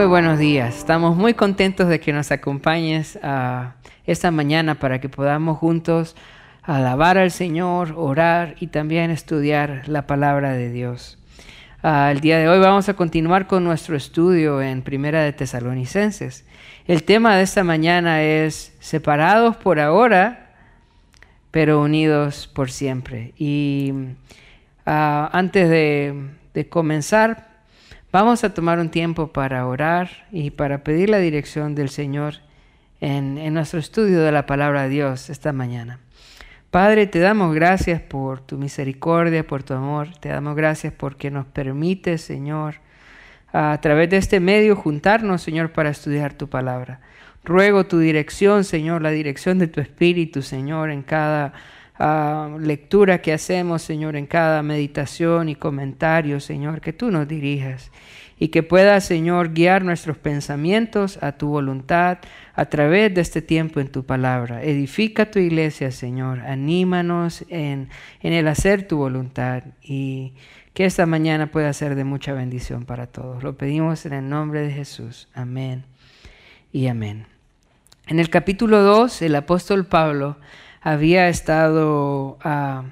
Muy buenos días. Estamos muy contentos de que nos acompañes ah, esta mañana para que podamos juntos alabar al Señor, orar y también estudiar la palabra de Dios. Ah, el día de hoy vamos a continuar con nuestro estudio en Primera de Tesalonicenses. El tema de esta mañana es separados por ahora, pero unidos por siempre. Y ah, antes de, de comenzar, Vamos a tomar un tiempo para orar y para pedir la dirección del Señor en, nuestro estudio de la palabra de Dios esta mañana. Padre, te damos gracias por tu misericordia, por tu amor. Te damos gracias porque nos permite, Señor, a través de este medio juntarnos, Señor, para estudiar tu palabra. Ruego tu dirección, Señor, la dirección de tu Espíritu, Señor, en cada lectura que hacemos, Señor, en cada meditación y comentario, Señor, que tú nos dirijas y que puedas, Señor, guiar nuestros pensamientos a tu voluntad a través de este tiempo en tu palabra. Edifica tu iglesia, Señor, anímanos en, en el hacer tu voluntad y que esta mañana pueda ser de mucha bendición para todos. Lo pedimos en el nombre de Jesús. Amén y amén. En el capítulo 2, el apóstol Pablo había estado ah,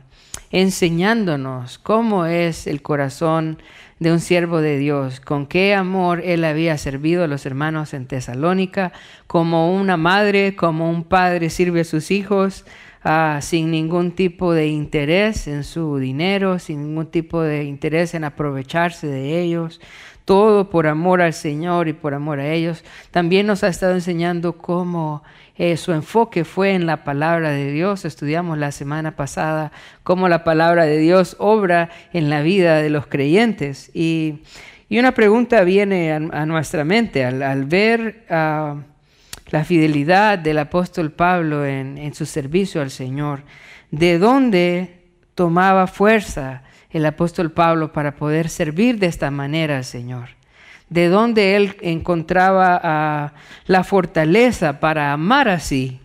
enseñándonos cómo es el corazón de un siervo de Dios, con qué amor él había servido a los hermanos en Tesalónica, como una madre, como un padre sirve a sus hijos, ah, sin ningún tipo de interés en su dinero, sin ningún tipo de interés en aprovecharse de ellos, todo por amor al Señor y por amor a ellos. También nos ha estado enseñando cómo eh, su enfoque fue en la palabra de Dios. Estudiamos la semana pasada cómo la palabra de Dios obra en la vida de los creyentes. Y, una pregunta viene a, nuestra mente al, ver ah, la fidelidad del apóstol Pablo en, en su servicio al Señor. ¿De dónde tomaba fuerza el apóstol Pablo para poder servir de esta manera al Señor? de dónde él encontraba ah, la fortaleza para amar así,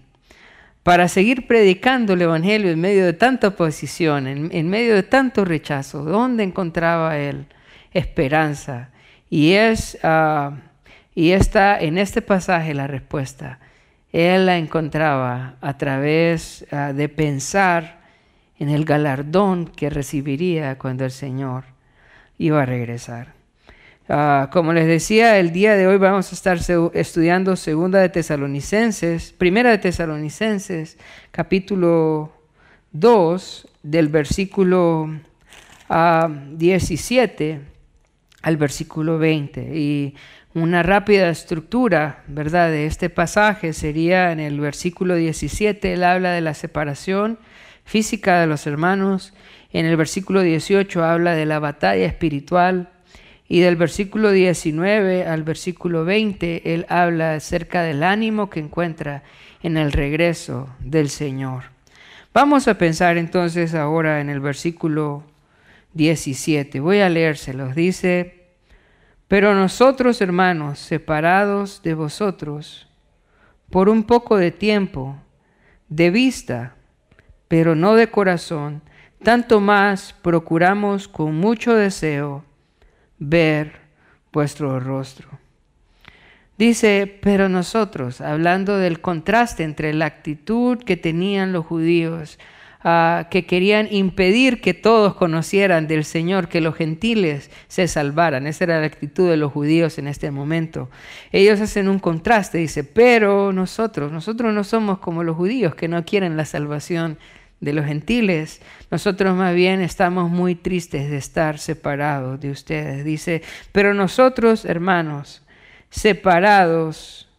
para seguir predicando el Evangelio en medio de tanta oposición, en, medio de tanto rechazo, dónde encontraba él esperanza. Y es ah, y está en este pasaje la respuesta. Él la encontraba a través ah, de pensar en el galardón que recibiría cuando el Señor iba a regresar. Ah, como les decía, el día de hoy vamos a estar estudiando Segunda de Tesalonicenses, Primera de Tesalonicenses, capítulo 2, del versículo 17 ah, al versículo 20. Y una rápida estructura, ¿verdad?, de este pasaje sería en el versículo 17, él habla de la separación física de los hermanos. En el versículo 18 habla de la batalla espiritual y del versículo 19 al versículo 20, él habla acerca del ánimo que encuentra en el regreso del Señor. Vamos a pensar entonces ahora en el versículo 17. Voy a leérselos. Dice, pero nosotros hermanos, separados de vosotros, por un poco de tiempo, de vista, pero no de corazón, tanto más procuramos con mucho deseo ver vuestro rostro. Dice, pero nosotros, hablando del contraste entre la actitud que tenían los judíos, ah, que querían impedir que todos conocieran del Señor, que los gentiles se salvaran. Esa era la actitud de los judíos en este momento. Ellos hacen un contraste, dice, pero nosotros, nosotros no somos como los judíos que no quieren la salvación de los gentiles. Nosotros más bien estamos muy tristes de estar separados de ustedes. Dice, pero nosotros, hermanos, separados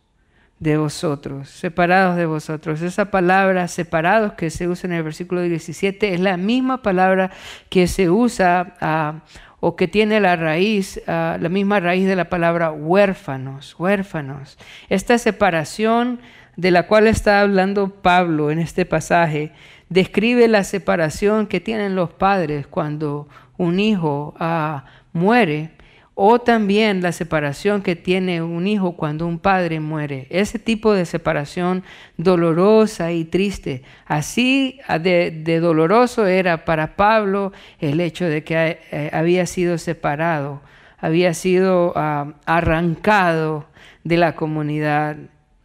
de vosotros, separados de vosotros. Esa palabra separados que se usa en el versículo 17 es la misma palabra que se usa ah, o que tiene la raíz, ah, la misma raíz de la palabra huérfanos, huérfanos. Esta separación de la cual está hablando Pablo en este pasaje describe la separación que tienen los padres cuando un hijo ah, muere o también la separación que tiene un hijo cuando un padre muere. Ese tipo de separación dolorosa y triste. Así ah, de, doloroso era para Pablo el hecho de que eh, había sido separado había sido ah, arrancado de la comunidad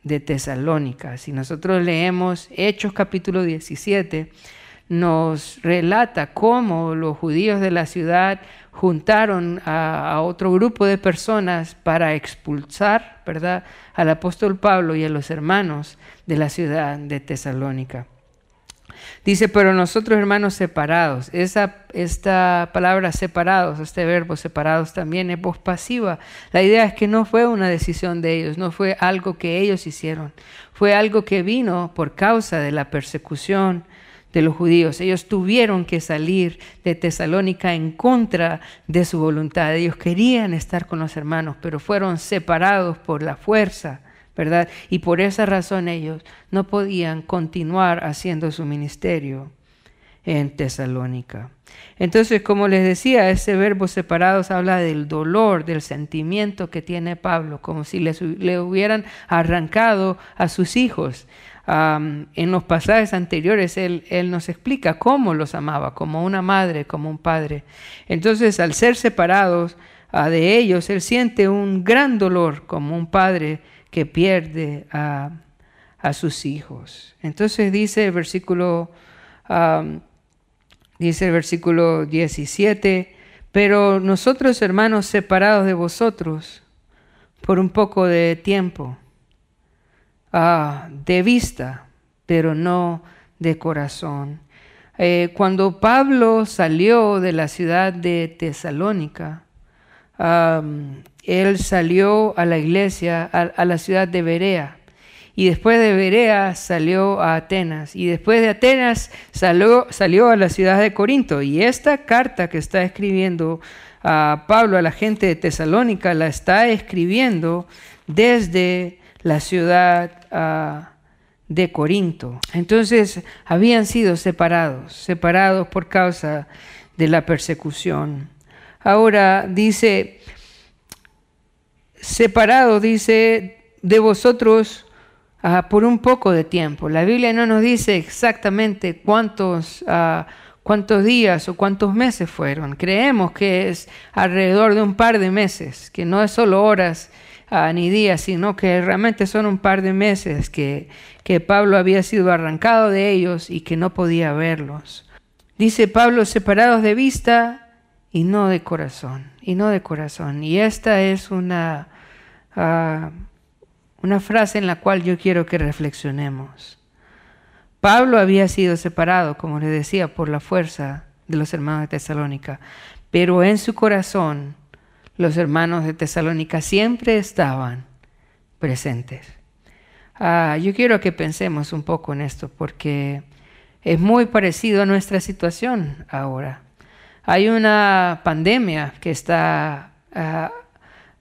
de Tesalónica. Si nosotros leemos Hechos capítulo 17, nos relata cómo los judíos de la ciudad juntaron a, otro grupo de personas para expulsar, ¿verdad?, al apóstol Pablo y a los hermanos de la ciudad de Tesalónica. Dice, pero nosotros hermanos separados, esa, esta palabra separados, este verbo separados también es voz pasiva. La idea es que no fue una decisión de ellos, no fue algo que ellos hicieron, fue algo que vino por causa de la persecución de los judíos. Ellos tuvieron que salir de Tesalónica en contra de su voluntad. Ellos querían estar con los hermanos, pero fueron separados por la fuerza, Y por esa razón ellos no podían continuar haciendo su ministerio en Tesalónica. Entonces, como les decía, ese verbo separados habla del dolor, del sentimiento que tiene Pablo, como si le hubieran arrancado a sus hijos en los pasajes anteriores él, nos explica cómo los amaba, como una madre, como un padre. Entonces, al ser separados ah, de ellos, él siente un gran dolor como un padre que pierde a, sus hijos. Entonces dice el versículo, dice el versículo 17, pero nosotros hermanos separados de vosotros por un poco de tiempo Ah, de vista, pero no de corazón. Eh, cuando Pablo salió de la ciudad de Tesalónica, él salió a la iglesia, a, la ciudad de Berea. Y después de Berea salió a Atenas. Y después de Atenas salió, salió a la ciudad de Corinto. Y esta carta que está escribiendo a Pablo a la gente de Tesalónica la está escribiendo desde la ciudad ah, de Corinto. Entonces habían sido separados, separados por causa de la persecución. Ahora dice, separados, dice, de vosotros ah, por un poco de tiempo. La Biblia no nos dice exactamente cuántos, ah, cuántos días o cuántos meses fueron. Creemos que es alrededor de un par de meses, que no es solo horas ni días, sino que realmente son un par de meses que, que Pablo había sido arrancado de ellos y que no podía verlos. Dice Pablo, separados de vista y no de corazón, y no de corazón. Y esta es una, ah, una frase en la cual yo quiero que reflexionemos. Pablo había sido separado, como les decía, por la fuerza de los hermanos de Tesalónica, pero en su corazón los hermanos de Tesalónica siempre estaban presentes. Ah, yo quiero que pensemos un poco en esto porque es muy parecido a nuestra situación ahora. Hay una pandemia que está ah,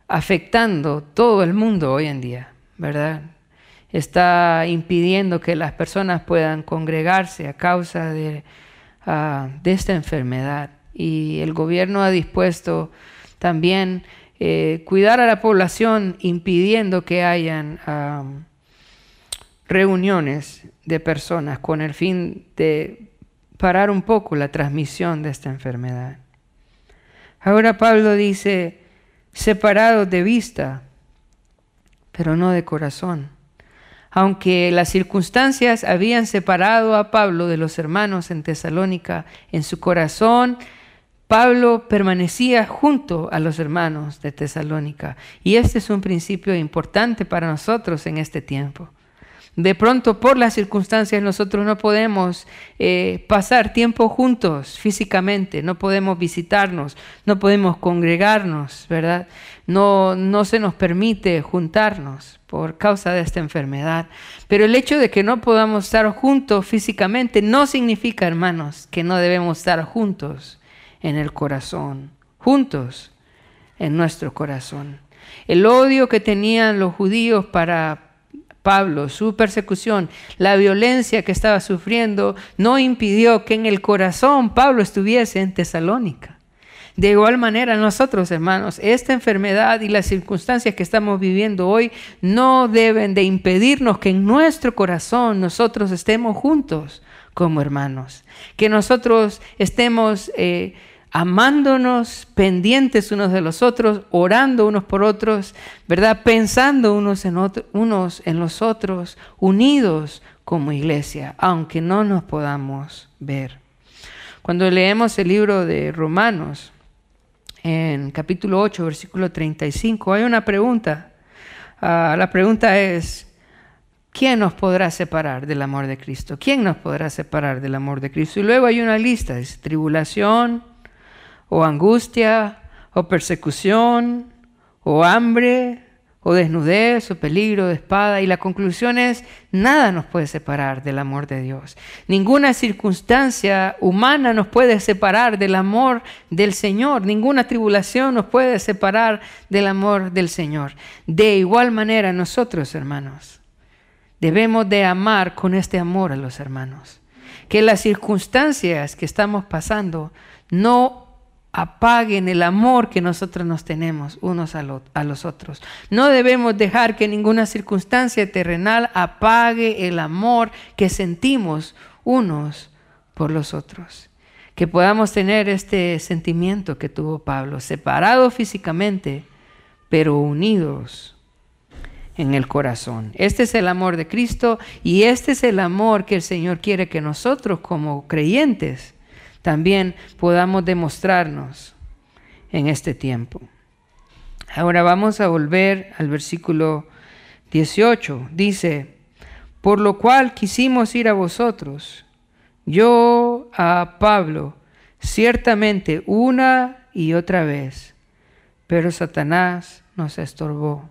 afectando todo el mundo hoy en día, ¿verdad? Está impidiendo que las personas puedan congregarse a causa de, ah, esta enfermedad. Y el gobierno ha dispuesto también eh, cuidar a la población impidiendo que hayan reuniones de personas con el fin de parar un poco la transmisión de esta enfermedad. Ahora Pablo dice, separados de vista, pero no de corazón. Aunque las circunstancias habían separado a Pablo de los hermanos en Tesalónica, en su corazón Pablo permanecía junto a los hermanos de Tesalónica y este es un principio importante para nosotros en este tiempo. De pronto, por las circunstancias, nosotros no podemos eh, pasar tiempo juntos físicamente, no podemos visitarnos, no podemos congregarnos, ¿verdad? No, no se nos permite juntarnos por causa de esta enfermedad. Pero el hecho de que no podamos estar juntos físicamente no significa, hermanos, que no debemos estar juntos en el corazón, juntos en nuestro corazón. El odio que tenían los judíos para Pablo, su persecución, la violencia que estaba sufriendo, no impidió que en el corazón Pablo estuviese en Tesalónica. De igual manera, nosotros, hermanos, esta enfermedad y las circunstancias que estamos viviendo hoy no deben de impedirnos que en nuestro corazón nosotros estemos juntos como hermanos, que nosotros estemos eh, amándonos, pendientes unos de los otros, orando unos por otros, ¿verdad? Pensando unos en, unos en los otros, unidos como iglesia, aunque no nos podamos ver. Cuando leemos el libro de Romanos, en capítulo 8, versículo 35, hay una pregunta. Ah, la pregunta es, ¿quién nos podrá separar del amor de Cristo? ¿Quién nos podrá separar del amor de Cristo? Y luego hay una lista, dice, tribulación, o angustia, o persecución, o hambre, o desnudez, o peligro de espada. Y la conclusión es, nada nos puede separar del amor de Dios. Ninguna circunstancia humana nos puede separar del amor del Señor. Ninguna tribulación nos puede separar del amor del Señor. De igual manera nosotros, hermanos, debemos de amar con este amor a los hermanos. Que las circunstancias que estamos pasando no apaguen el amor que nosotros nos tenemos unos a, los otros. No debemos dejar que ninguna circunstancia terrenal apague el amor que sentimos unos por los otros. Que podamos tener este sentimiento que tuvo Pablo, separados físicamente, pero unidos en el corazón. Este es el amor de Cristo y este es el amor que el Señor quiere que nosotros como creyentes también podamos demostrarnos en este tiempo. Ahora vamos a volver al versículo 18. Dice, por lo cual quisimos ir a vosotros, yo a Pablo, ciertamente una y otra vez, pero Satanás nos estorbó.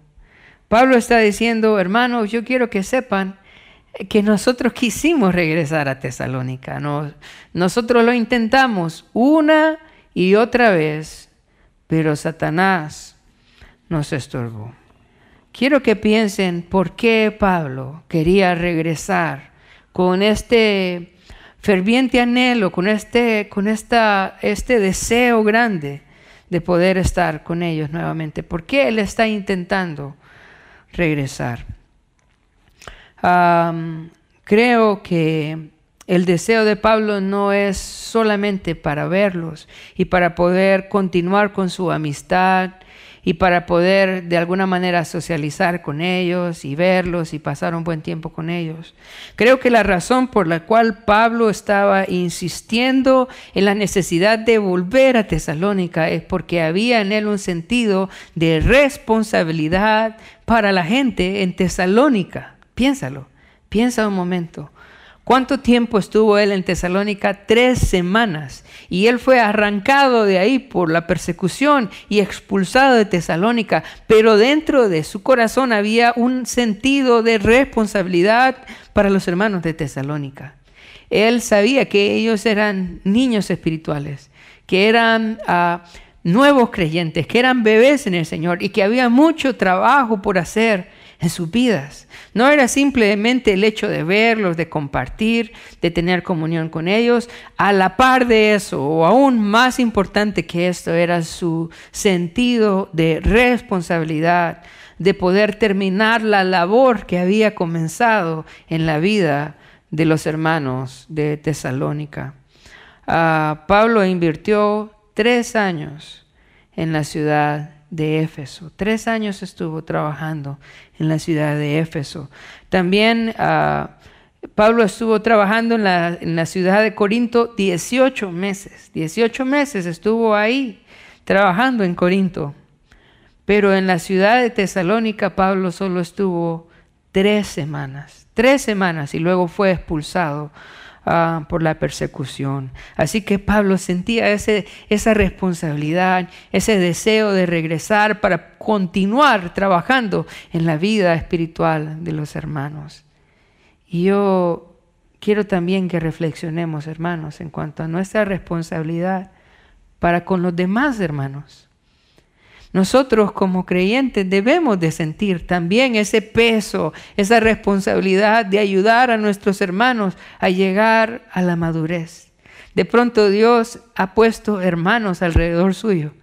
Pablo está diciendo, hermanos, yo quiero que sepan que nosotros quisimos regresar a Tesalónica. nosotros lo intentamos una y otra vez, pero Satanás nos estorbó. Quiero que piensen por qué Pablo quería regresar con este ferviente anhelo, con este, con esta, este deseo grande de poder estar con ellos nuevamente. ¿Por qué él está intentando regresar? Creo que el deseo de Pablo no es solamente para verlos y para poder continuar con su amistad y para poder de alguna manera socializar con ellos y verlos y pasar un buen tiempo con ellos. Creo que la razón por la cual Pablo estaba insistiendo en la necesidad de volver a Tesalónica es porque había en él un sentido de responsabilidad para la gente en Tesalónica. Piénsalo, piensa un momento. ¿Cuánto tiempo estuvo él en Tesalónica? Tres semanas. Y él fue arrancado de ahí por la persecución y expulsado de Tesalónica. Pero dentro de su corazón había un sentido de responsabilidad para los hermanos de Tesalónica. Él sabía que ellos eran niños espirituales, que eran ah, nuevos creyentes, que eran bebés en el Señor y que había mucho trabajo por hacer en sus vidas. No era simplemente el hecho de verlos, de compartir, de tener comunión con ellos. A la par de eso, o aún más importante que esto, era su sentido de responsabilidad, de poder terminar la labor que había comenzado en la vida de los hermanos de Tesalónica. Ah, Pablo invirtió tres años en la ciudad de Éfeso. Tres años estuvo trabajando en la ciudad de Éfeso. También ah, Pablo estuvo trabajando en la, en la, ciudad de Corinto 18 meses. 18 meses estuvo ahí trabajando en Corinto. Pero en la ciudad de Tesalónica Pablo solo estuvo tres semanas. Tres semanas y luego fue expulsado Ah, por la persecución. Así que Pablo sentía ese, esa responsabilidad, ese deseo de regresar para continuar trabajando en la vida espiritual de los hermanos. Y yo quiero también que reflexionemos, hermanos, en cuanto a nuestra responsabilidad para con los demás hermanos. Nosotros como creyentes debemos de sentir también ese peso, esa responsabilidad de ayudar a nuestros hermanos a llegar a la madurez. De pronto Dios ha puesto hermanos alrededor suyo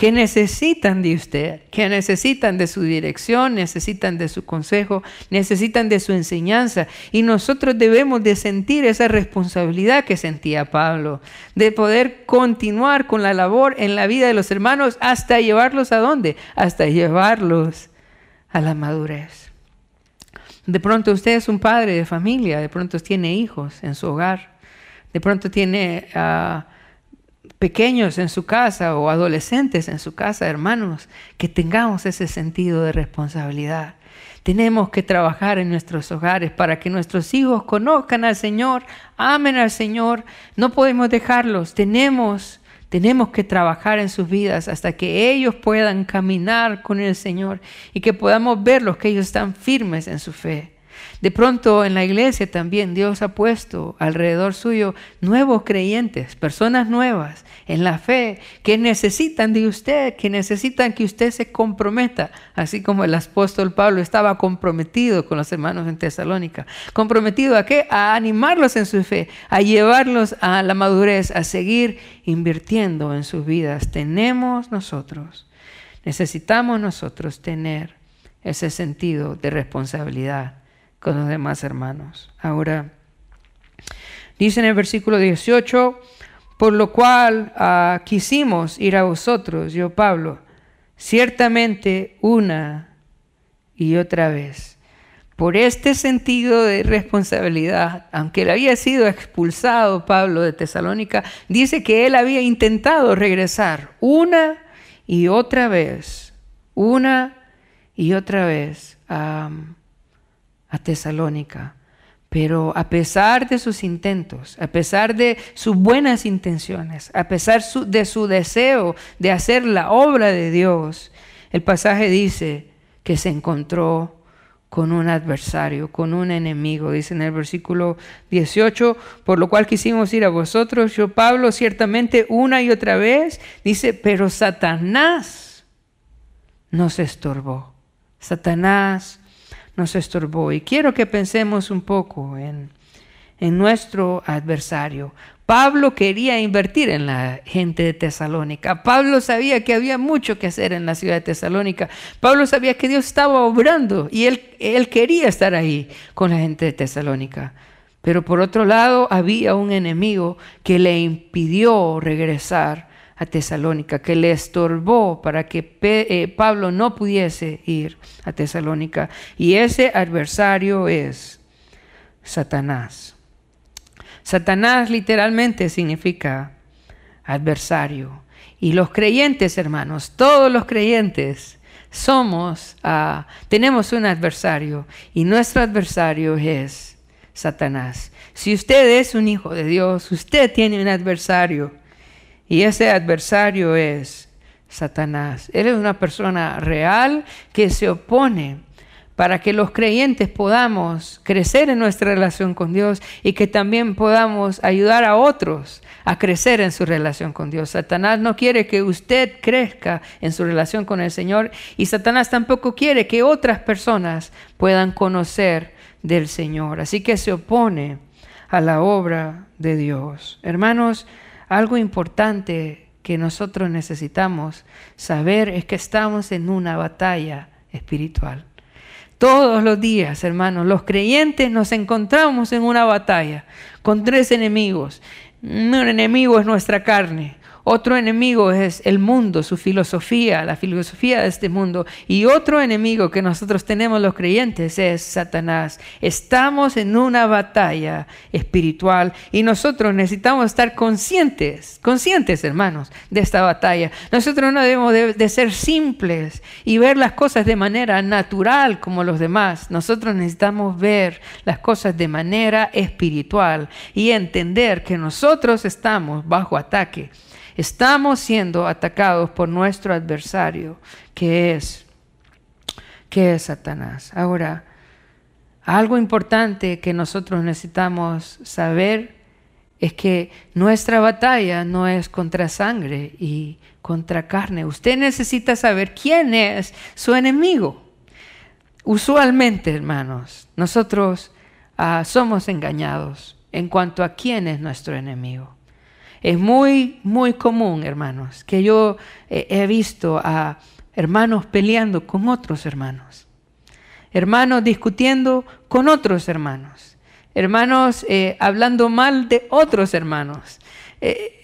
que necesitan de usted, que necesitan de su dirección, necesitan de su consejo, necesitan de su enseñanza. Y nosotros debemos de sentir esa responsabilidad que sentía Pablo, de poder continuar con la labor en la vida de los hermanos hasta llevarlos a dónde? Hasta llevarlos a la madurez. De pronto usted es un padre de familia, de pronto tiene hijos en su hogar, de pronto tiene ah, pequeños en su casa o adolescentes en su casa, hermanos, que tengamos ese sentido de responsabilidad. Tenemos que trabajar en nuestros hogares para que nuestros hijos conozcan al Señor, amen al Señor. No podemos dejarlos. Tenemos tenemos que trabajar en sus vidas hasta que ellos puedan caminar con el Señor y que podamos verlos que ellos están firmes en su fe. De pronto en la iglesia también Dios ha puesto alrededor suyo nuevos creyentes, personas nuevas en la fe que necesitan de usted, que necesitan que usted se comprometa, así como el apóstol Pablo estaba comprometido con los hermanos en Tesalónica. ¿Comprometido a qué? A animarlos en su fe, a llevarlos a la madurez, a seguir invirtiendo en sus vidas. Tenemos nosotros, necesitamos nosotros tener ese sentido de responsabilidad con los demás hermanos. Ahora, dice en el versículo 18, por lo cual ah, quisimos ir a vosotros, yo Pablo, ciertamente una y otra vez. Por este sentido de responsabilidad, aunque él había sido expulsado Pablo de Tesalónica, dice que él había intentado regresar una y otra vez, una y otra vez a a Tesalónica. Pero a pesar de sus intentos, a pesar de sus buenas intenciones, a pesar de su deseo de hacer la obra de Dios, el pasaje dice que se encontró con un adversario, con un enemigo. Dice en el versículo 18, por lo cual quisimos ir a vosotros, yo Pablo, ciertamente una y otra vez, dice, pero Satanás nos estorbó. Satanás nos estorbó. Y quiero que pensemos un poco en, en nuestro adversario. Pablo quería invertir en la gente de Tesalónica. Pablo sabía que había mucho que hacer en la ciudad de Tesalónica. Pablo sabía que Dios estaba obrando y él, él quería estar ahí con la gente de Tesalónica. Pero por otro lado había un enemigo que le impidió regresar a Tesalónica, que le estorbó para que eh, Pablo no pudiese ir a Tesalónica. Y ese adversario es Satanás. Satanás literalmente significa adversario. Y los creyentes, hermanos, todos los creyentes, somos, ah, tenemos un adversario y nuestro adversario es Satanás. Si usted es un hijo de Dios, usted tiene un adversario y ese adversario es Satanás. Él es una persona real que se opone para que los creyentes podamos crecer en nuestra relación con Dios y que también podamos ayudar a otros a crecer en su relación con Dios. Satanás no quiere que usted crezca en su relación con el Señor y Satanás tampoco quiere que otras personas puedan conocer del Señor. Así que se opone a la obra de Dios. Hermanos, algo importante que nosotros necesitamos saber es que estamos en una batalla espiritual. Todos los días, hermanos, los creyentes nos encontramos en una batalla con tres enemigos. Un enemigo es nuestra carne, otro enemigo es el mundo, su filosofía, la filosofía de este mundo. Y otro enemigo que nosotros tenemos los creyentes es Satanás. Estamos en una batalla espiritual y nosotros necesitamos estar conscientes, conscientes hermanos, de esta batalla. Nosotros no debemos de, ser simples y ver las cosas de manera natural como los demás. Nosotros necesitamos ver las cosas de manera espiritual y entender que nosotros estamos bajo ataque Estamos siendo atacados por nuestro adversario, que es, que es Satanás. Ahora, algo importante que nosotros necesitamos saber es que nuestra batalla no es contra sangre y contra carne. Usted necesita saber quién es su enemigo. Usualmente, hermanos, nosotros ah, somos engañados en cuanto a quién es nuestro enemigo. Es muy, muy común, hermanos, que yo he visto a hermanos peleando con otros hermanos, hermanos discutiendo con otros hermanos, hermanos eh, hablando mal de otros hermanos. Eh,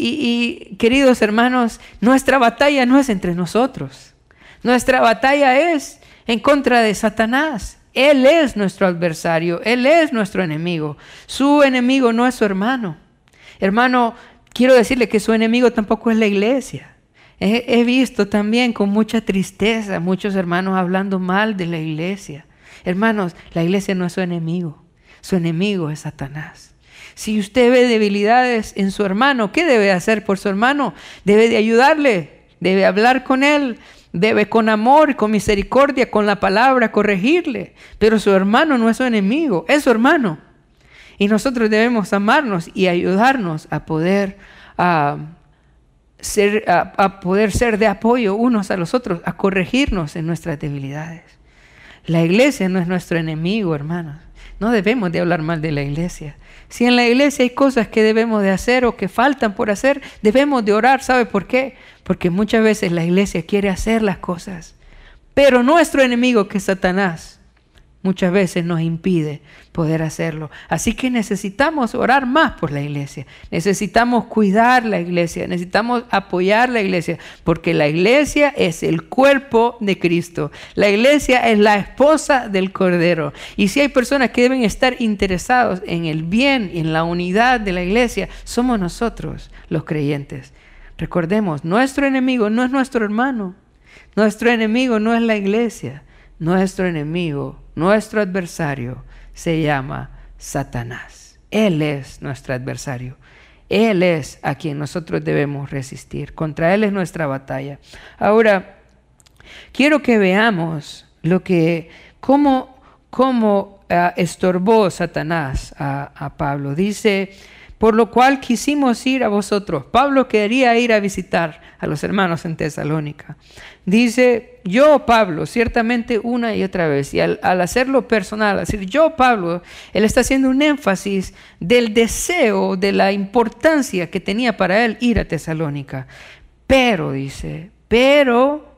y, queridos hermanos, nuestra batalla no es entre nosotros, nuestra batalla es en contra de Satanás. Él es nuestro adversario, Él es nuestro enemigo. Su enemigo no es su hermano. Hermano, quiero decirle que su enemigo tampoco es la iglesia. He, visto también con mucha tristeza muchos hermanos hablando mal de la iglesia. Hermanos, la iglesia no es su enemigo. Su enemigo es Satanás. Si usted ve debilidades en su hermano, ¿qué debe hacer por su hermano? Debe de ayudarle, debe hablar con él, debe con amor, con misericordia, con la palabra corregirle. Pero su hermano no es su enemigo, es su hermano. Y nosotros debemos amarnos y ayudarnos a poder ser, poder ser de apoyo unos a los otros, a corregirnos en nuestras debilidades. La iglesia no es nuestro enemigo, hermanos. No debemos de hablar mal de la iglesia. Si en la iglesia hay cosas que debemos de hacer o que faltan por hacer, debemos de orar. ¿Sabe por qué? Porque muchas veces la iglesia quiere hacer las cosas. Pero nuestro enemigo, que es Satanás, muchas veces nos impide poder hacerlo. Así que necesitamos orar más por la iglesia, necesitamos cuidar la iglesia, necesitamos apoyar la iglesia, porque la iglesia es el cuerpo de Cristo, la iglesia es la esposa del Cordero. Y si hay personas que deben estar interesados en el bien en la unidad de la iglesia, somos nosotros los creyentes. Recordemos, nuestro enemigo no es nuestro hermano, nuestro enemigo no es la iglesia, nuestro enemigo nuestro adversario se llama Satanás. Él es nuestro adversario. Él es a quien nosotros debemos resistir. Contra Él es nuestra batalla. Ahora, quiero que veamos lo que, cómo, cómo ah, estorbó Satanás a, a Pablo. Dice por lo cual quisimos ir a vosotros. Pablo quería ir a visitar a los hermanos en Tesalónica. Dice, yo Pablo, ciertamente una y otra vez, y al, hacerlo personal, decir yo Pablo, él está haciendo un énfasis del deseo, de la importancia que tenía para él ir a Tesalónica. Pero, dice, pero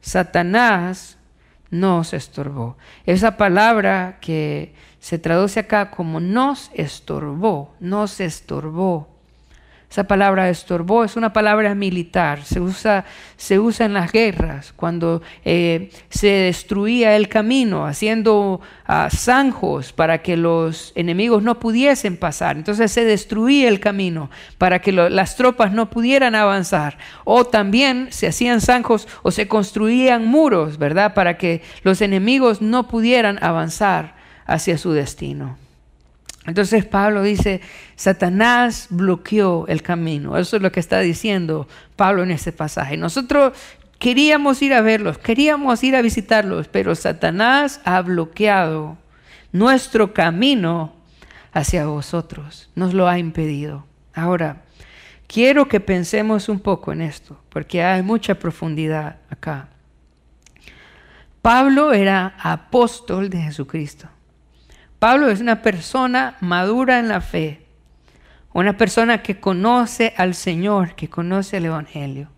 Satanás nos estorbó. Esa palabra que se traduce acá como nos estorbó, nos estorbó. Esa palabra estorbó es una palabra militar, se usa, se usa en las guerras, cuando eh, se destruía el camino, haciendo ah, zanjos para que los enemigos no pudiesen pasar. Entonces se destruía el camino para que las tropas no pudieran avanzar. O también se hacían zanjos o se construían muros, ¿verdad? Para que los enemigos no pudieran avanzar hacia su destino. Entonces Pablo dice, Satanás bloqueó el camino. Eso es lo que está diciendo Pablo en este pasaje. Nosotros queríamos ir a verlos, queríamos ir a visitarlos, pero Satanás ha bloqueado nuestro camino hacia vosotros. Nos lo ha impedido. Ahora, quiero que pensemos un poco en esto, porque hay mucha profundidad acá. Pablo era apóstol de Jesucristo. Pablo es una persona madura en la fe, una persona que conoce al Señor, que conoce el Evangelio.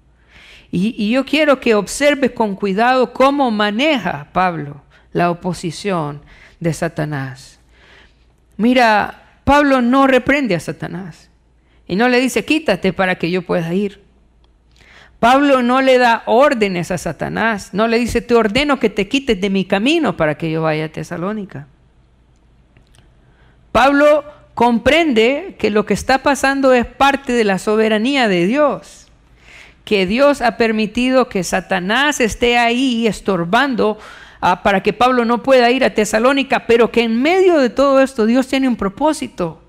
Y, yo quiero que observe con cuidado cómo maneja Pablo la oposición de Satanás. Mira, Pablo no reprende a Satanás y no le dice, quítate para que yo pueda ir. Pablo no le da órdenes a Satanás, no le dice, te ordeno que te quites de mi camino para que yo vaya a Tesalónica. Pablo comprende que lo que está pasando es parte de la soberanía de Dios, que Dios ha permitido que Satanás esté ahí estorbando ah, para que Pablo no pueda ir a Tesalónica, pero que en medio de todo esto Dios tiene un propósito.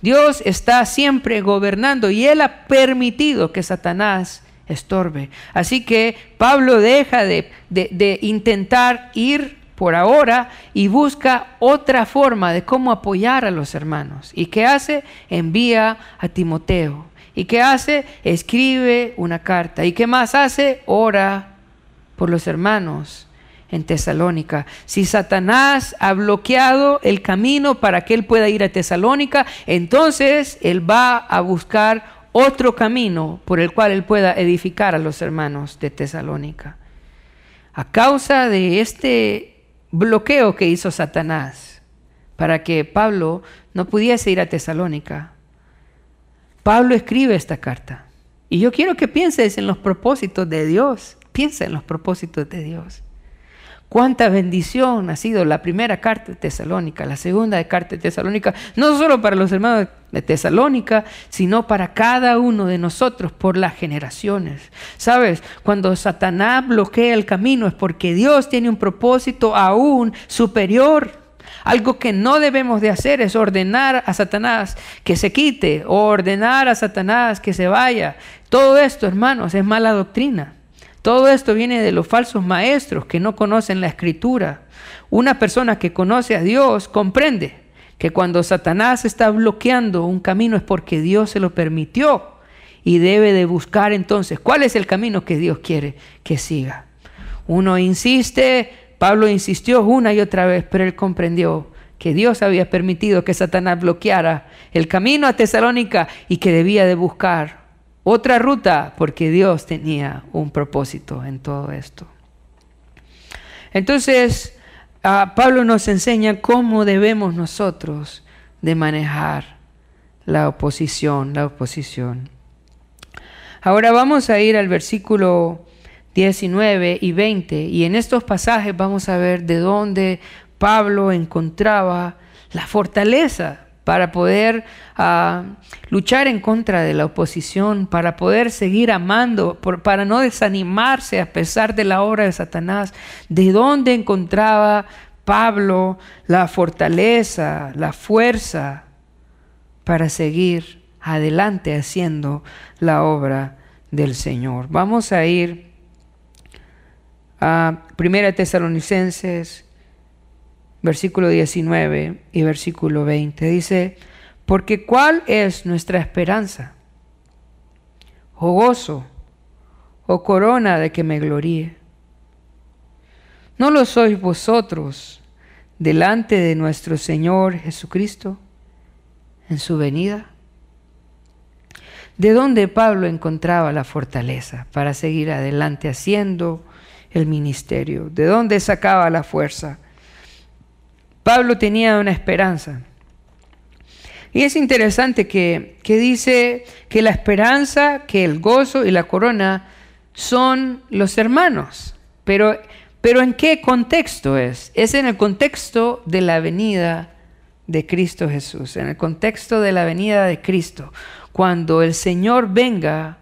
Dios está siempre gobernando y Él ha permitido que Satanás estorbe. Así que Pablo deja de, de intentar ir por ahora y busca otra forma de cómo apoyar a los hermanos. ¿Y qué hace? Envía a Timoteo. ¿Y qué hace? Escribe una carta. ¿Y qué más hace? Ora por los hermanos en Tesalónica. Si Satanás ha bloqueado el camino para que él pueda ir a Tesalónica, entonces él va a buscar otro camino por el cual él pueda edificar a los hermanos de Tesalónica. A causa de este bloqueo que hizo Satanás para que Pablo no pudiese ir a Tesalónica, Pablo escribe esta carta. Y yo quiero que pienses en los propósitos de Dios. Piensa en los propósitos de Dios. Cuánta bendición ha sido la primera carta de Tesalónica, la segunda de carta de Tesalónica, no solo para los hermanos de Tesalónica, sino para cada uno de nosotros por las generaciones. Sabes, cuando Satanás bloquea el camino es porque Dios tiene un propósito aún superior. Algo que no debemos de hacer es ordenar a Satanás que se quite o ordenar a Satanás que se vaya. Todo esto, hermanos, es mala doctrina. Todo esto viene de los falsos maestros que no conocen la escritura. Una persona que conoce a Dios comprende que cuando Satanás está bloqueando un camino es porque Dios se lo permitió y debe de buscar entonces cuál es el camino que Dios quiere que siga. Uno insiste, Pablo insistió una y otra vez, pero él comprendió que Dios había permitido que Satanás bloqueara el camino a Tesalónica y que debía de buscar otra ruta porque Dios tenía un propósito en todo esto. Entonces, Pablo nos enseña cómo debemos nosotros de manejar la oposición, la oposición. Ahora vamos a ir al versículo 19 y 20 y en estos pasajes vamos a ver de dónde Pablo encontraba la fortaleza para poder ah, luchar en contra de la oposición, para poder seguir amando, para no desanimarse a pesar de la obra de Satanás. ¿De dónde encontraba Pablo la fortaleza, la fuerza para seguir adelante haciendo la obra del Señor? Vamos a ir a 1 Tesalonicenses versículo 19 y versículo 20. Dice, porque ¿cuál es nuestra esperanza? ¿O gozo? ¿O corona de que me gloríe? ¿No lo sois vosotros delante de nuestro Señor Jesucristo en su venida? ¿De dónde Pablo encontraba la fortaleza para seguir adelante haciendo el ministerio? ¿De dónde sacaba la fuerza? Pablo tenía una esperanza. Y es interesante que, dice que la esperanza, que el gozo y la corona son los hermanos. Pero, pero ¿en qué contexto es? Es en el contexto de la venida de Cristo Jesús, en el contexto de la venida de Cristo. Cuando el Señor venga,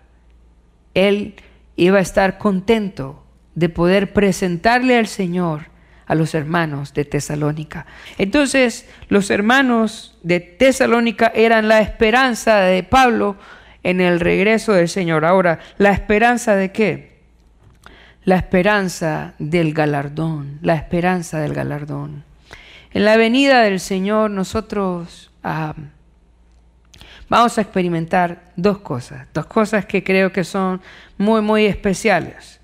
Él iba a estar contento de poder presentarle al Señor a los hermanos de Tesalónica. Entonces, los hermanos de Tesalónica eran la esperanza de Pablo en el regreso del Señor. Ahora, ¿la esperanza de qué? La esperanza del galardón, la esperanza del galardón. En la venida del Señor nosotros ah, vamos a experimentar dos cosas, dos cosas que creo que son muy, muy especiales.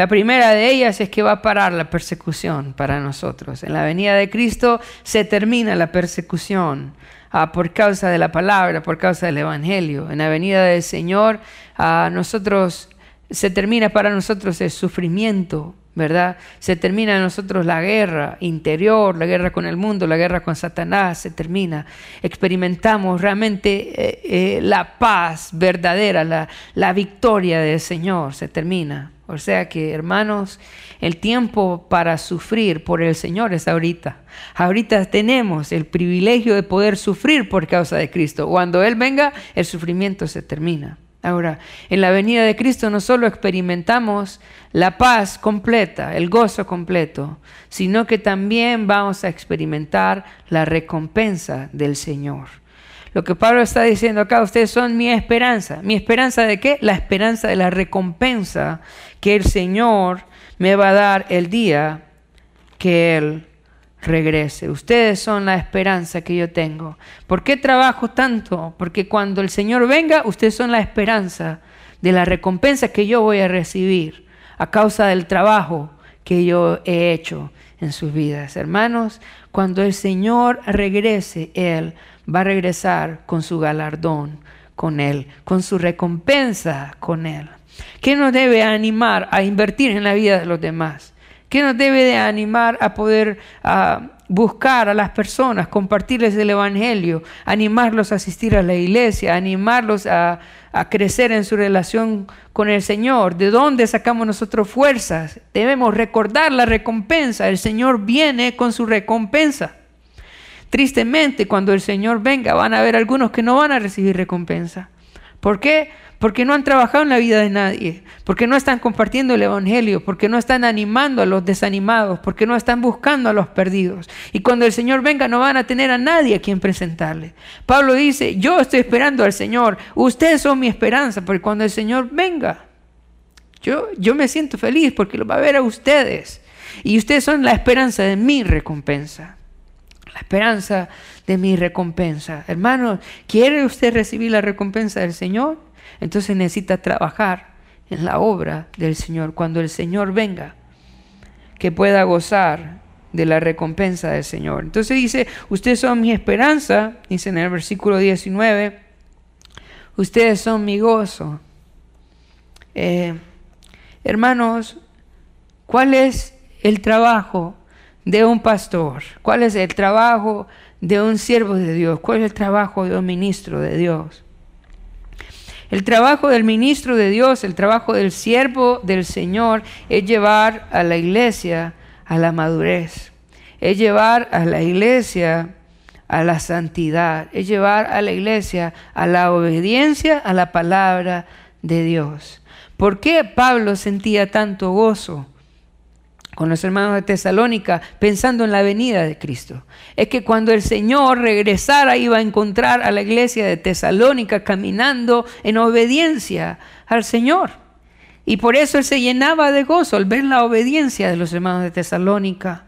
La primera de ellas es que va a parar la persecución para nosotros. En la venida de Cristo se termina la persecución ah, por causa de la palabra, por causa del Evangelio. En la venida del Señor a nosotros se termina para nosotros el sufrimiento, ¿verdad? Se termina en nosotros la guerra interior, la guerra con el mundo, la guerra con Satanás, se termina. Experimentamos realmente eh, eh, la paz verdadera, la, la victoria del Señor, se termina. O sea que, hermanos, el tiempo para sufrir por el Señor es ahorita. Ahorita tenemos el privilegio de poder sufrir por causa de Cristo. Cuando Él venga, el sufrimiento se termina. Ahora, en la venida de Cristo no solo experimentamos la paz completa, el gozo completo, sino que también vamos a experimentar la recompensa del Señor. Lo que Pablo está diciendo acá, ustedes son mi esperanza. ¿Mi esperanza de qué? La esperanza de la recompensa que el Señor me va a dar el día que Él regrese. Ustedes son la esperanza que yo tengo. ¿Por qué trabajo tanto? Porque cuando el Señor venga, ustedes son la esperanza de la recompensa que yo voy a recibir a causa del trabajo que yo he hecho en sus vidas. Hermanos, cuando el Señor regrese, Él va a regresar con su galardón, con Él, con su recompensa con Él. ¿Qué nos debe animar a invertir en la vida de los demás? ¿Qué nos debe de animar a poder buscar a las personas, compartirles el Evangelio, animarlos a asistir a la iglesia, animarlos a, a crecer en su relación con el Señor? ¿De dónde sacamos nosotros fuerzas? Debemos recordar la recompensa. El Señor viene con su recompensa. Tristemente, cuando el Señor venga, van a haber algunos que no van a recibir recompensa. ¿Por qué? porque no han trabajado en la vida de nadie, porque no están compartiendo el Evangelio, porque no están animando a los desanimados, porque no están buscando a los perdidos. Y cuando el Señor venga no van a tener a nadie a quien presentarle. Pablo dice, yo estoy esperando al Señor, ustedes son mi esperanza, porque cuando el Señor venga, yo, yo me siento feliz porque lo va a ver a ustedes. Y ustedes son la esperanza de mi recompensa. Esperanza de mi recompensa. Hermanos, ¿quiere usted recibir la recompensa del Señor? Entonces necesita trabajar en la obra del Señor. Cuando el Señor venga, que pueda gozar de la recompensa del Señor. Entonces dice, ustedes son mi esperanza, dice en el versículo 19, ustedes son mi gozo. Eh, hermanos, ¿cuál es el trabajo de un pastor? ¿Cuál es el trabajo de un siervo de Dios? ¿Cuál es el trabajo de un ministro de Dios? El trabajo del ministro de Dios, el trabajo del siervo del Señor es llevar a la iglesia a la madurez, es llevar a la iglesia a la santidad, es llevar a la iglesia a la obediencia a la palabra de Dios. ¿Por qué Pablo sentía tanto gozo? Con los hermanos de Tesalónica pensando en la venida de Cristo. Es que cuando el Señor regresara iba a encontrar a la iglesia de Tesalónica caminando en obediencia al Señor. Y por eso él se llenaba de gozo al ver la obediencia de los hermanos de Tesalónica.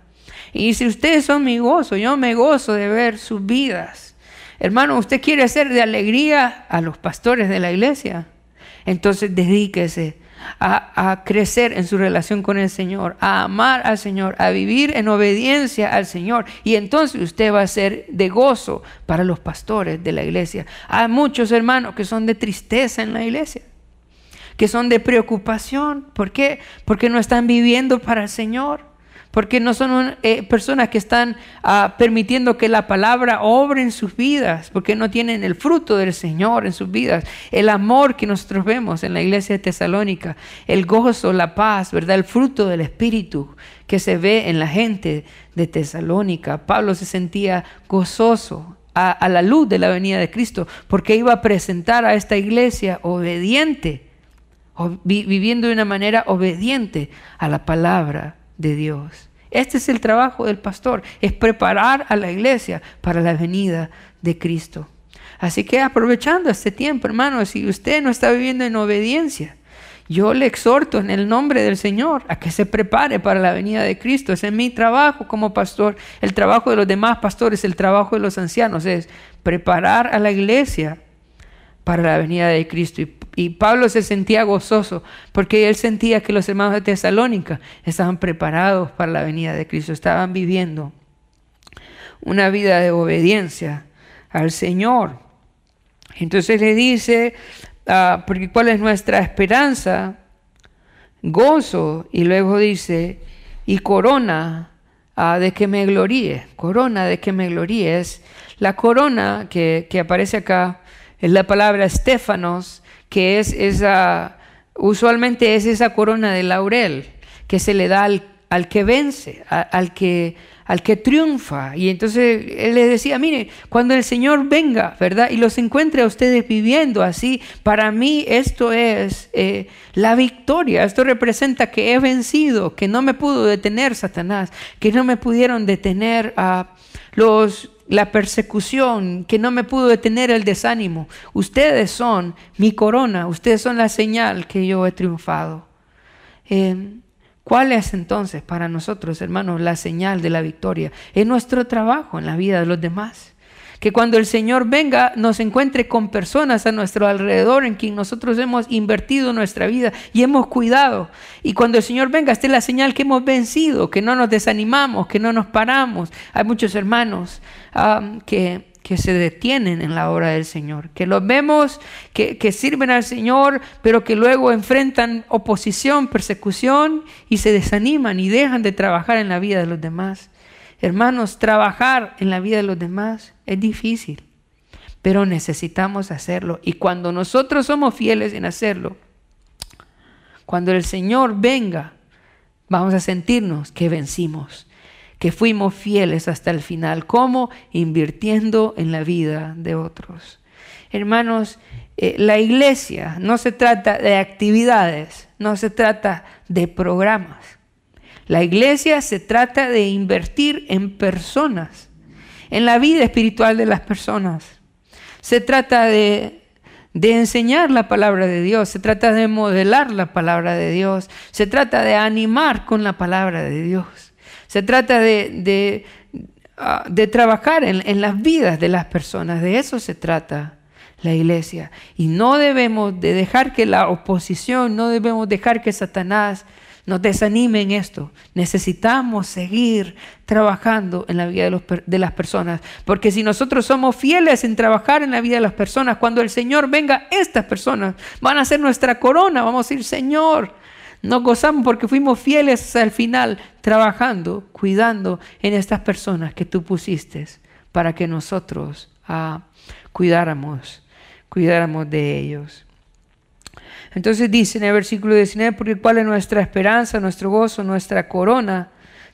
Y si ustedes son mi gozo, yo me gozo de ver sus vidas. Hermano, usted quiere hacer de alegría a los pastores de la iglesia. Entonces dedíquese a, crecer en su relación con el Señor, a amar al Señor, a vivir en obediencia al Señor. Y entonces usted va a ser de gozo para los pastores de la iglesia. Hay muchos hermanos que son de tristeza en la iglesia, que son de preocupación. ¿Por qué? Porque no están viviendo para el Señor porque no son eh, personas que están ah, permitiendo que la palabra obre en sus vidas, porque no tienen el fruto del Señor en sus vidas, el amor que nosotros vemos en la iglesia de Tesalónica, el gozo, la paz, ¿verdad? El fruto del Espíritu que se ve en la gente de Tesalónica. Pablo se sentía gozoso a, a la luz de la venida de Cristo, porque iba a presentar a esta iglesia obediente, viviendo de una manera obediente a la palabra de Dios. Este es el trabajo del pastor, es preparar a la iglesia para la venida de Cristo. Así que aprovechando este tiempo, hermano, si usted no está viviendo en obediencia, yo le exhorto en el nombre del Señor a que se prepare para la venida de Cristo. Ese es mi trabajo como pastor. El trabajo de los demás pastores, el trabajo de los ancianos es preparar a la iglesia para la venida de Cristo. Y, Pablo se sentía gozoso porque él sentía que los hermanos de Tesalónica estaban preparados para la venida de Cristo, estaban viviendo una vida de obediencia al Señor. Entonces le dice, ah, porque cuál es nuestra esperanza, gozo, y luego dice, y corona ah, de que me gloríe, corona de que me gloríe. Es la corona que, que aparece acá es la palabra estéfanos, que es esa, usualmente es esa corona de laurel que se le da al, que vence, al, que, al que triunfa. Y entonces él les decía, mire, cuando el Señor venga, ¿verdad? Y los encuentre a ustedes viviendo así, para mí esto es eh, la victoria, esto representa que he vencido, que no me pudo detener Satanás, que no me pudieron detener a los la persecución, que no me pudo detener el desánimo. Ustedes son mi corona, ustedes son la señal que yo he triunfado. Eh, ¿Cuál es entonces para nosotros, hermanos, la señal de la victoria? Es nuestro trabajo en la vida de los demás. Que cuando el Señor venga nos encuentre con personas a nuestro alrededor en quien nosotros hemos invertido nuestra vida y hemos cuidado. Y cuando el Señor venga esté la señal que hemos vencido, que no nos desanimamos, que no nos paramos. Hay muchos hermanos que que se detienen en la obra del Señor, que los vemos que, que, sirven al Señor, pero que luego enfrentan oposición, persecución y se desaniman y dejan de trabajar en la vida de los demás. Hermanos, trabajar en la vida de los demás es difícil, pero necesitamos hacerlo. Y cuando nosotros somos fieles en hacerlo, cuando el Señor venga, vamos a sentirnos que vencimos que fuimos fieles hasta el final. ¿Cómo? Invirtiendo en la vida de otros. Hermanos, eh, la iglesia no se trata de actividades, no se trata de programas. La iglesia se trata de invertir en personas, en la vida espiritual de las personas. Se trata de, de enseñar la palabra de Dios, se trata de modelar la palabra de Dios, se trata de animar con la palabra de Dios. Se trata de, ah, trabajar en, las vidas de las personas. De eso se trata la iglesia. Y no debemos de dejar que la oposición, no debemos dejar que Satanás nos desanime en esto. Necesitamos seguir trabajando en la vida de, de, las personas. Porque si nosotros somos fieles en trabajar en la vida de las personas, cuando el Señor venga, estas personas van a ser nuestra corona. Vamos a decir, Señor, nos gozamos porque fuimos fieles al final, trabajando, cuidando en estas personas que tú pusiste para que nosotros ah, cuidáramos, cuidáramos de ellos. Entonces dice en el versículo 19, porque cuál es nuestra esperanza, nuestro gozo, nuestra corona,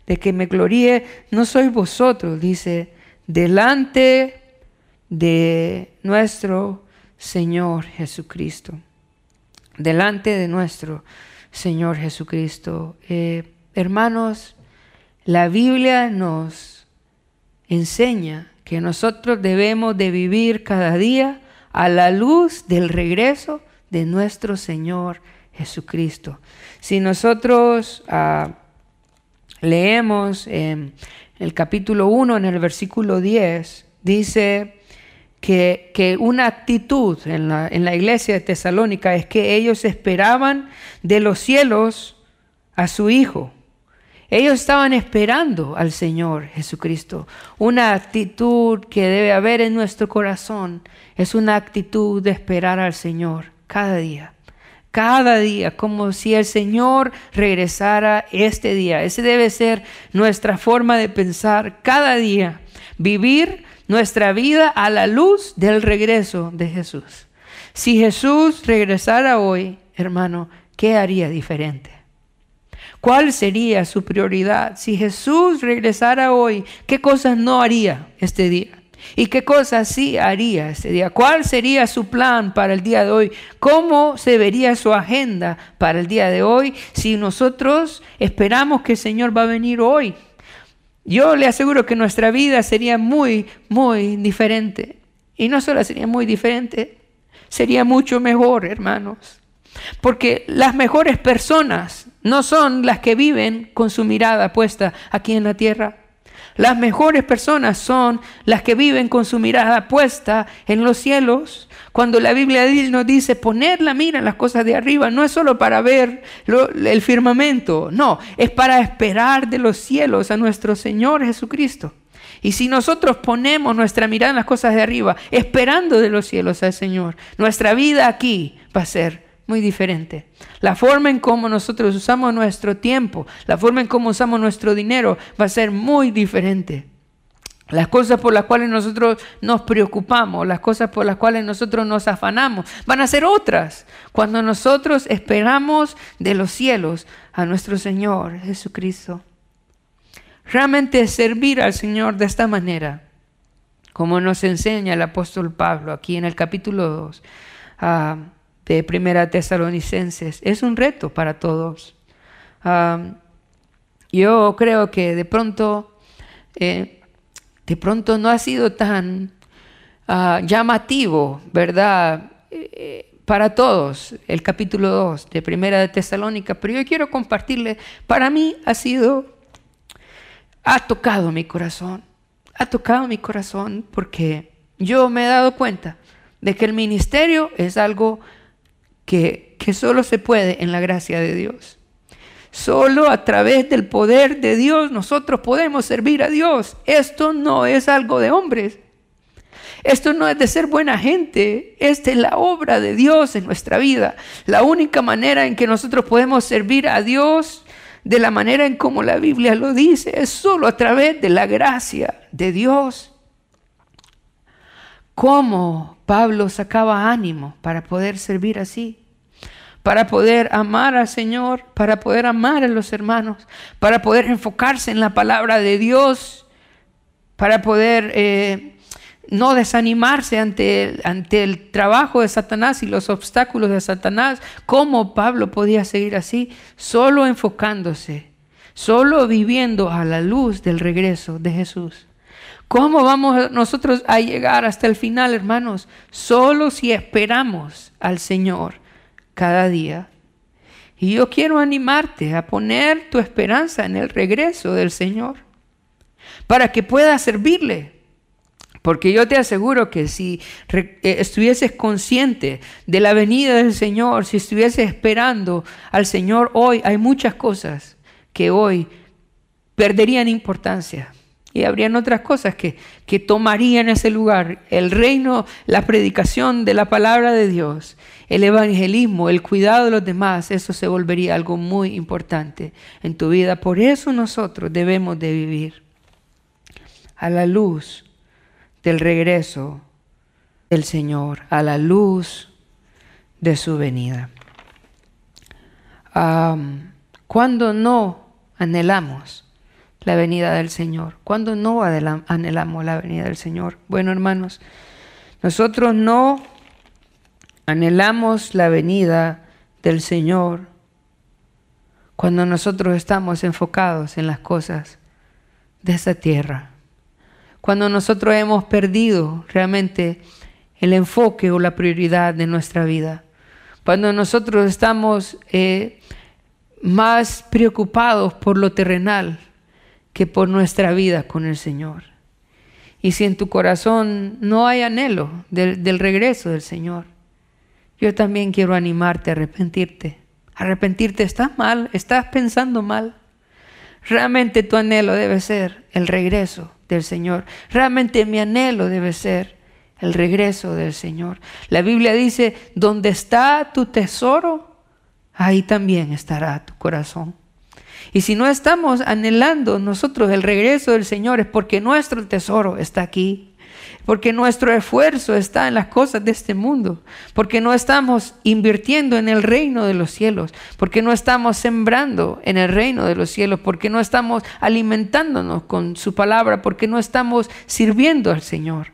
de que me gloríe, no sois vosotros, dice, delante de nuestro Señor Jesucristo. Delante de nuestro Señor Jesucristo. Eh, hermanos, la Biblia nos enseña que nosotros debemos de vivir cada día a la luz del regreso de nuestro Señor Jesucristo. Si nosotros ah, leemos en el capítulo 1, en el versículo 10, dice, que, una actitud en la, en la iglesia de Tesalónica es que ellos esperaban de los cielos a su Hijo. Ellos estaban esperando al Señor Jesucristo. Una actitud que debe haber en nuestro corazón es una actitud de esperar al Señor cada día. Cada día, como si el Señor regresara este día. Ese debe ser nuestra forma de pensar cada día. Vivir nuestra vida a la luz del regreso de Jesús. Si Jesús regresara hoy, hermano, ¿qué haría diferente? ¿Cuál sería su prioridad? Si Jesús regresara hoy, ¿qué cosas no haría este día? ¿Y qué cosas sí haría este día? ¿Cuál sería su plan para el día de hoy? ¿Cómo se vería su agenda para el día de hoy si nosotros esperamos que el Señor va a venir hoy? Yo le aseguro que nuestra vida sería muy, muy diferente. Y no solo sería muy diferente, sería mucho mejor, hermanos. Porque las mejores personas no son las que viven con su mirada puesta aquí en la tierra. Las mejores personas son las que viven con su mirada puesta en los cielos. Cuando la Biblia nos dice poner la mira en las cosas de arriba, no es solo para ver el firmamento, no, es para esperar de los cielos a nuestro Señor Jesucristo. Y si nosotros ponemos nuestra mirada en las cosas de arriba, esperando de los cielos al Señor, nuestra vida aquí va a ser muy diferente. La forma en cómo nosotros usamos nuestro tiempo, la forma en cómo usamos nuestro dinero va a ser muy diferente. Las cosas por las cuales nosotros nos preocupamos, las cosas por las cuales nosotros nos afanamos, van a ser otras cuando nosotros esperamos de los cielos a nuestro Señor Jesucristo. Realmente servir al Señor de esta manera, como nos enseña el apóstol Pablo aquí en el capítulo 2, de Primera Tesalonicenses. Es un reto para todos. yo creo que de pronto, eh, de pronto no ha sido tan ah, llamativo, ¿verdad? Eh, para todos el capítulo 2 de Primera de Tesalónica, pero yo quiero compartirle, para mí ha sido, ha tocado mi corazón, ha tocado mi corazón porque yo me he dado cuenta de que el ministerio es algo que, solo se puede en la gracia de Dios. Solo a través del poder de Dios nosotros podemos servir a Dios. Esto no es algo de hombres. Esto no es de ser buena gente. Esta es la obra de Dios en nuestra vida. La única manera en que nosotros podemos servir a Dios de la manera en como la Biblia lo dice es solo a través de la gracia de Dios. ¿Cómo Pablo sacaba ánimo para poder servir así? Para poder amar al Señor, para poder amar a los hermanos, para poder enfocarse en la palabra de Dios, para poder eh, no desanimarse ante, ante el trabajo de Satanás y los obstáculos de Satanás. ¿Cómo Pablo podía seguir así? Solo enfocándose, solo viviendo a la luz del regreso de Jesús. ¿Cómo vamos nosotros a llegar hasta el final, hermanos? Solo si esperamos al Señor cada día. Y yo quiero animarte a poner tu esperanza en el regreso del Señor para que puedas servirle porque yo te aseguro que si eh, estuvieses consciente de la venida del Señor, si estuvieses esperando al Señor hoy, hay muchas cosas que hoy perderían importancia. Y habrían otras cosas que, que tomarían ese lugar. El reino, la predicación de la palabra de Dios, el evangelismo, el cuidado de los demás, eso se volvería algo muy importante en tu vida. Por eso nosotros debemos de vivir a la luz del regreso del Señor, a la luz de su venida. cuando no anhelamos la venida del Señor, cuando no anhelamos la venida del Señor. Bueno, hermanos, nosotros no anhelamos la venida del Señor cuando nosotros estamos enfocados en las cosas de esa tierra. Cuando nosotros hemos perdido realmente el enfoque o la prioridad de nuestra vida, cuando nosotros estamos eh, más preocupados por lo terrenal que por nuestra vida con el Señor. Y si en tu corazón no hay anhelo del, del regreso del Señor, yo también quiero animarte a arrepentirte. Arrepentirte, estás mal, estás pensando mal. Realmente tu anhelo debe ser el regreso del Señor. Realmente mi anhelo debe ser el regreso del Señor. La Biblia dice, donde está tu tesoro, ahí también estará tu corazón. Y si no estamos anhelando nosotros el regreso del Señor es porque nuestro tesoro está aquí porque nuestro esfuerzo está en las cosas de este mundo, porque no estamos invirtiendo en el reino de los cielos, porque no estamos sembrando en el reino de los cielos, porque no estamos alimentándonos con su palabra, porque no estamos sirviendo al Señor.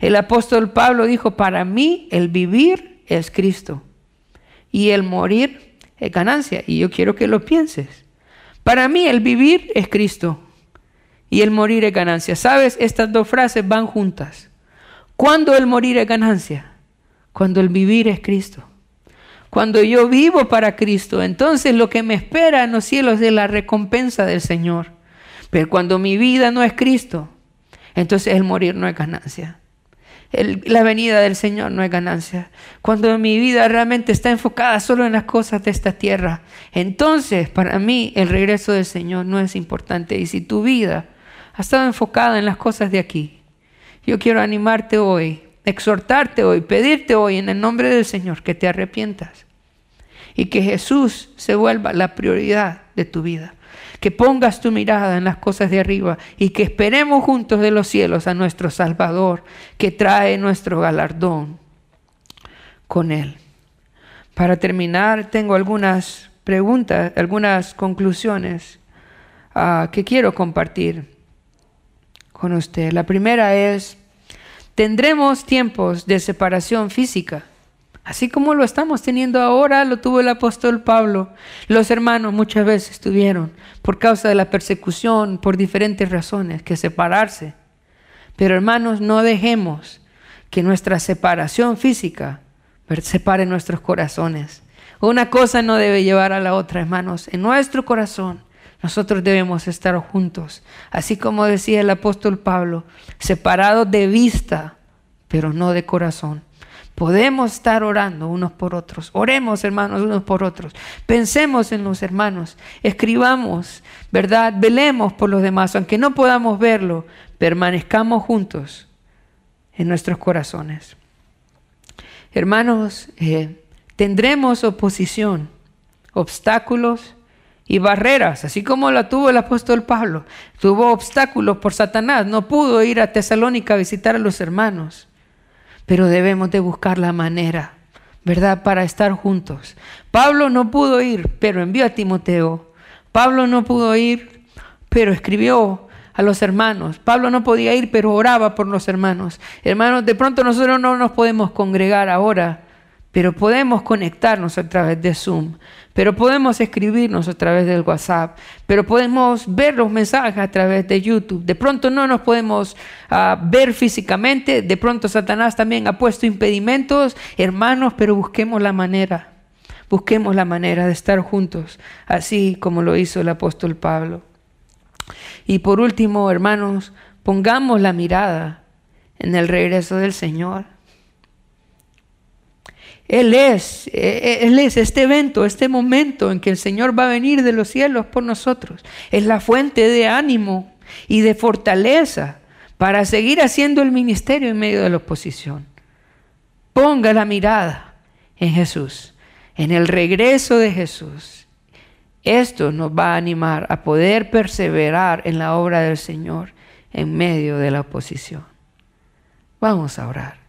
El apóstol Pablo dijo, para mí el vivir es Cristo y el morir es ganancia. Y yo quiero que lo pienses. Para mí el vivir es Cristo y el morir es ganancia. ¿Sabes? Estas dos frases van juntas. ¿Cuándo el morir es ganancia? Cuando el vivir es Cristo. Cuando yo vivo para Cristo, entonces lo que me espera en los cielos es la recompensa del Señor. Pero cuando mi vida no es Cristo, entonces el morir no es ganancia. La venida del Señor no es ganancia. Cuando mi vida realmente está enfocada solo en las cosas de esta tierra, entonces para mí el regreso del Señor no es importante. Y si tu vida ha estado enfocada en las cosas de aquí. Yo quiero animarte hoy, exhortarte hoy, pedirte hoy en el nombre del Señor que te arrepientas y que Jesús se vuelva la prioridad de tu vida. Que pongas tu mirada en las cosas de arriba y que esperemos juntos de los cielos a nuestro Salvador que trae nuestro galardón con Él. Para terminar, tengo algunas preguntas, algunas conclusiones ah, que quiero compartir con usted. La primera es, tendremos tiempos de separación física, así como lo estamos teniendo ahora, lo tuvo el apóstol Pablo. Los hermanos muchas veces tuvieron, por causa de la persecución, por diferentes razones, que separarse. Pero hermanos, no dejemos que nuestra separación física separe nuestros corazones. Una cosa no debe llevar a la otra, hermanos. En nuestro corazón nosotros debemos estar juntos. Así como decía el apóstol Pablo, separados de vista, pero no de corazón. Podemos estar orando unos por otros. Oremos, hermanos, unos por otros. Pensemos en los hermanos. Escribamos, ¿verdad? Velemos por los demás. Aunque no podamos verlo, permanezcamos juntos en nuestros corazones. Hermanos, eh, tendremos oposición, obstáculos y barreras, así como la tuvo el apóstol Pablo. Tuvo obstáculos por Satanás, no pudo ir a Tesalónica a visitar a los hermanos, pero debemos de buscar la manera, ¿verdad?, para estar juntos. Pablo no pudo ir, pero envió a Timoteo. Pablo no pudo ir, pero escribió a los hermanos. Pablo no podía ir, pero oraba por los hermanos. Hermanos, de pronto nosotros no nos podemos congregar ahora, pero podemos conectarnos a través de Zoom, pero podemos escribirnos a través del WhatsApp, pero podemos ver los mensajes a través de YouTube. De pronto no nos podemos ah, ver físicamente, de pronto Satanás también ha puesto impedimentos, hermanos, pero busquemos la manera, busquemos la manera de estar juntos, así como lo hizo el apóstol Pablo. Y por último, hermanos, pongamos la mirada en el regreso del Señor. Él es, e, e, Él es este evento, este momento en que el Señor va a venir de los cielos por nosotros. Es la fuente de ánimo y de fortaleza para seguir haciendo el ministerio en medio de la oposición. Ponga la mirada en Jesús, en el regreso de Jesús. Esto nos va a animar a poder perseverar en la obra del Señor en medio de la oposición. Vamos a orar.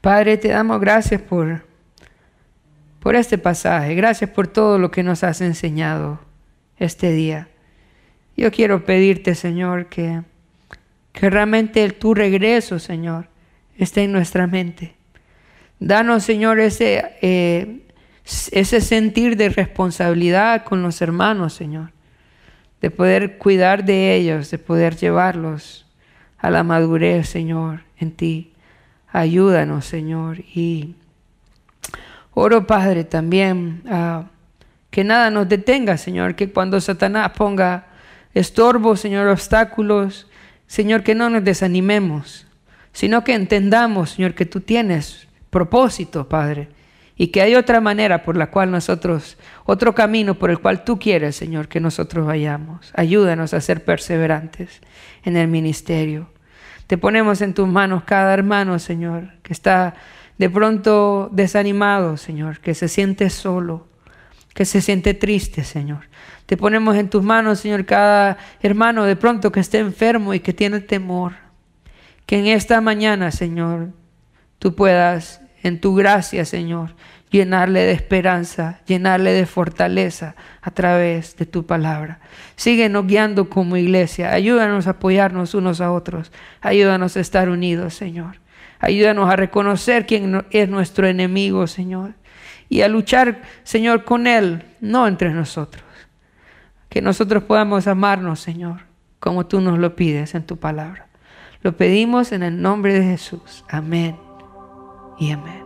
Padre, te damos gracias por, por este pasaje, gracias por todo lo que nos has enseñado este día. Yo quiero pedirte, Señor, que, que realmente tu regreso, Señor, esté en nuestra mente. Danos, Señor, ese, eh, ese sentir de responsabilidad con los hermanos, Señor, de poder cuidar de ellos, de poder llevarlos a la madurez, Señor, en ti. Ayúdanos, Señor. Y oro, Padre, también a que nada nos detenga, Señor, que cuando Satanás ponga estorbos, Señor, obstáculos, Señor, que no nos desanimemos, sino que entendamos, Señor, que tú tienes propósito, Padre, y que hay otra manera por la cual nosotros, otro camino por el cual tú quieres, Señor, que nosotros vayamos. Ayúdanos a ser perseverantes en el ministerio. Te ponemos en tus manos cada hermano, Señor, que está de pronto desanimado, Señor, que se siente solo, que se siente triste, Señor. Te ponemos en tus manos, Señor, cada hermano de pronto que esté enfermo y que tiene temor. Que en esta mañana, Señor, tú puedas, en tu gracia, Señor, llenarle de esperanza, llenarle de fortaleza a través de tu palabra. Síguenos guiando como iglesia. Ayúdanos a apoyarnos unos a otros. Ayúdanos a estar unidos, Señor. Ayúdanos a reconocer quién es nuestro enemigo, Señor. Y a luchar, Señor, con Él, no entre nosotros. Que nosotros podamos amarnos, Señor, como tú nos lo pides en tu palabra. Lo pedimos en el nombre de Jesús. Amén y amén.